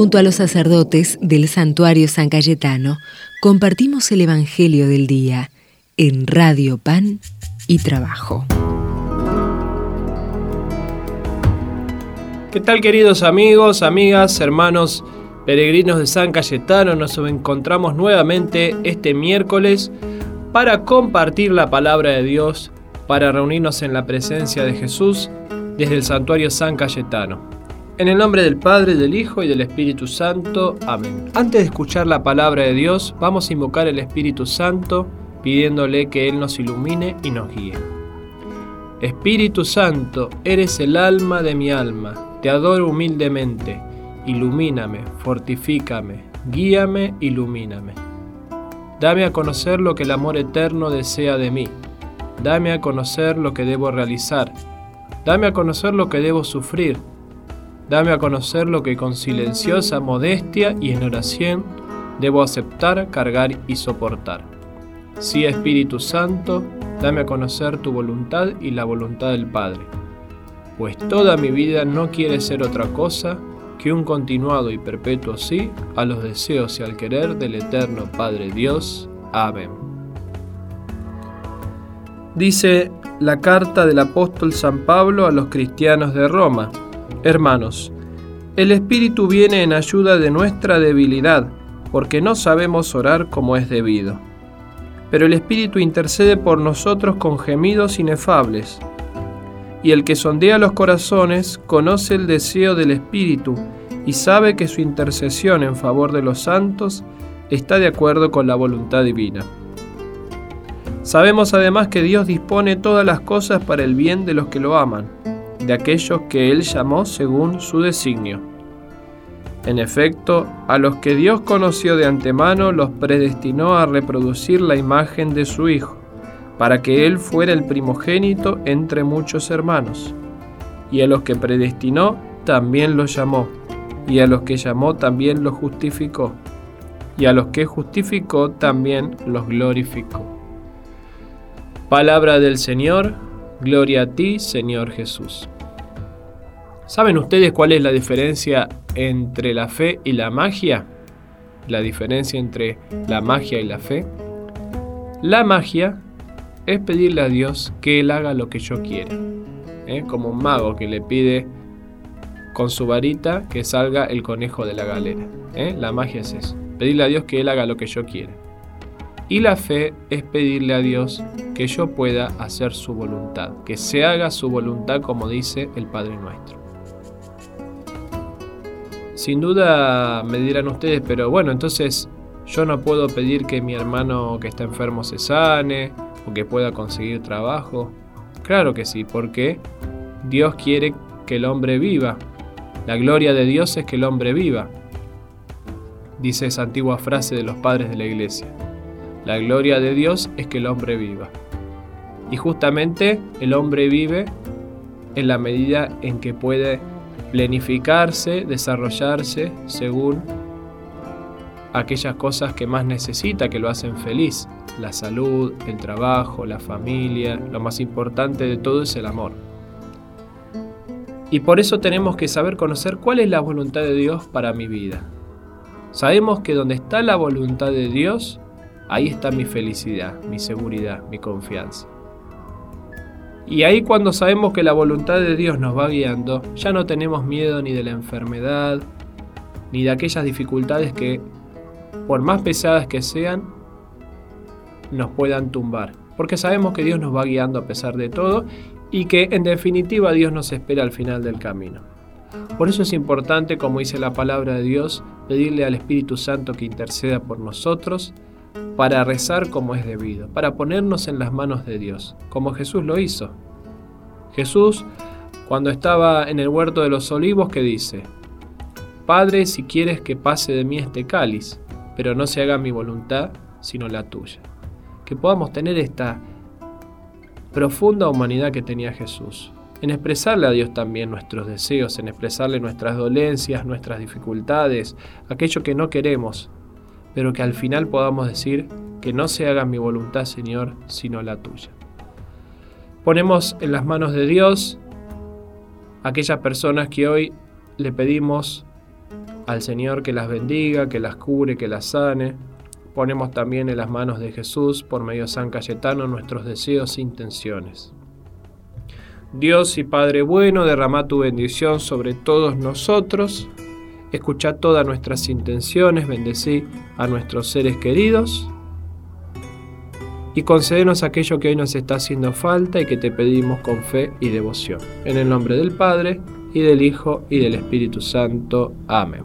Junto a los sacerdotes del santuario San Cayetano, compartimos el Evangelio del Día en Radio Pan y Trabajo. ¿Qué tal queridos amigos, amigas, hermanos, peregrinos de San Cayetano? Nos encontramos nuevamente este miércoles para compartir la palabra de Dios, para reunirnos en la presencia de Jesús desde el santuario San Cayetano. En el nombre del Padre, del Hijo y del Espíritu Santo. Amén. Antes de escuchar la palabra de Dios, vamos a invocar al Espíritu Santo pidiéndole que Él nos ilumine y nos guíe. Espíritu Santo, eres el alma de mi alma, te adoro humildemente, ilumíname, fortifícame, guíame, ilumíname. Dame a conocer lo que el amor eterno desea de mí. Dame a conocer lo que debo realizar. Dame a conocer lo que debo sufrir. Dame a conocer lo que con silenciosa modestia y en oración debo aceptar, cargar y soportar. Sí, Espíritu Santo, dame a conocer tu voluntad y la voluntad del Padre, pues toda mi vida no quiere ser otra cosa que un continuado y perpetuo sí a los deseos y al querer del eterno Padre Dios. Amén. Dice la carta del apóstol San Pablo a los cristianos de Roma. Hermanos, el Espíritu viene en ayuda de nuestra debilidad, porque no sabemos orar como es debido. Pero el Espíritu intercede por nosotros con gemidos inefables y el que sondea los corazones conoce el deseo del Espíritu y sabe que su intercesión en favor de los santos está de acuerdo con la voluntad divina. Sabemos además que Dios dispone todas las cosas para el bien de los que lo aman, de aquellos que Él llamó según su designio. En efecto, a los que Dios conoció de antemano los predestinó a reproducir la imagen de su Hijo para que Él fuera el primogénito entre muchos hermanos. Y a los que predestinó, también los llamó, y a los que llamó, también los justificó, y a los que justificó, también los glorificó. Palabra del Señor, gloria a ti, Señor Jesús. ¿Saben ustedes cuál es la diferencia entre la fe y la magia? La diferencia entre la magia y la fe. La magia es pedirle a Dios que Él haga lo que yo quiera. ¿eh? Como un mago que le pide con su varita que salga el conejo de la galera. ¿eh? La magia es eso. Pedirle a Dios que Él haga lo que yo quiera. Y la fe es pedirle a Dios que yo pueda hacer su voluntad, que se haga su voluntad como dice el Padre Nuestro. Sin duda me dirán ustedes, pero bueno, entonces yo no puedo pedir que mi hermano que está enfermo se sane, o que pueda conseguir trabajo? Claro que sí, porque Dios quiere que el hombre viva. La gloria de Dios es que el hombre viva. Dice esa antigua frase de los padres de la iglesia. La gloria de Dios es que el hombre viva. Y justamente el hombre vive en la medida en que puede planificarse, desarrollarse según aquellas cosas que más necesita, que lo hacen feliz la salud, el trabajo, la familia, lo más importante de todo es el amor. Y por eso tenemos que saber conocer cuál es la voluntad de Dios para mi vida. Sabemos que donde está la voluntad de Dios, ahí está mi felicidad, mi seguridad, mi confianza. Y ahí cuando sabemos que la voluntad de Dios nos va guiando, ya no tenemos miedo ni de la enfermedad, ni de aquellas dificultades que, por más pesadas que sean, nos puedan tumbar, porque sabemos que Dios nos va guiando a pesar de todo y que en definitiva Dios nos espera al final del camino. Por eso es importante, como dice la palabra de Dios, pedirle al Espíritu Santo que interceda por nosotros para rezar como es debido, para ponernos en las manos de Dios, como Jesús lo hizo. Jesús, cuando estaba en el huerto de los olivos, que dice, Padre, si quieres que pase de mí este cáliz, pero no se haga mi voluntad, sino la tuya que podamos tener esta profunda humanidad que tenía Jesús, en expresarle a Dios también nuestros deseos, en expresarle nuestras dolencias, nuestras dificultades, aquello que no queremos, pero que al final podamos decir que no se haga mi voluntad, Señor, sino la tuya. Ponemos en las manos de Dios aquellas personas que hoy le pedimos al Señor que las bendiga, que las cure, que las sane. Ponemos también en las manos de Jesús, por medio de San Cayetano, nuestros deseos e intenciones. Dios y Padre bueno, derrama tu bendición sobre todos nosotros. Escucha todas nuestras intenciones, bendecí a nuestros seres queridos y concédenos aquello que hoy nos está haciendo falta y que te pedimos con fe y devoción. En el nombre del Padre, y del Hijo, y del Espíritu Santo. Amén.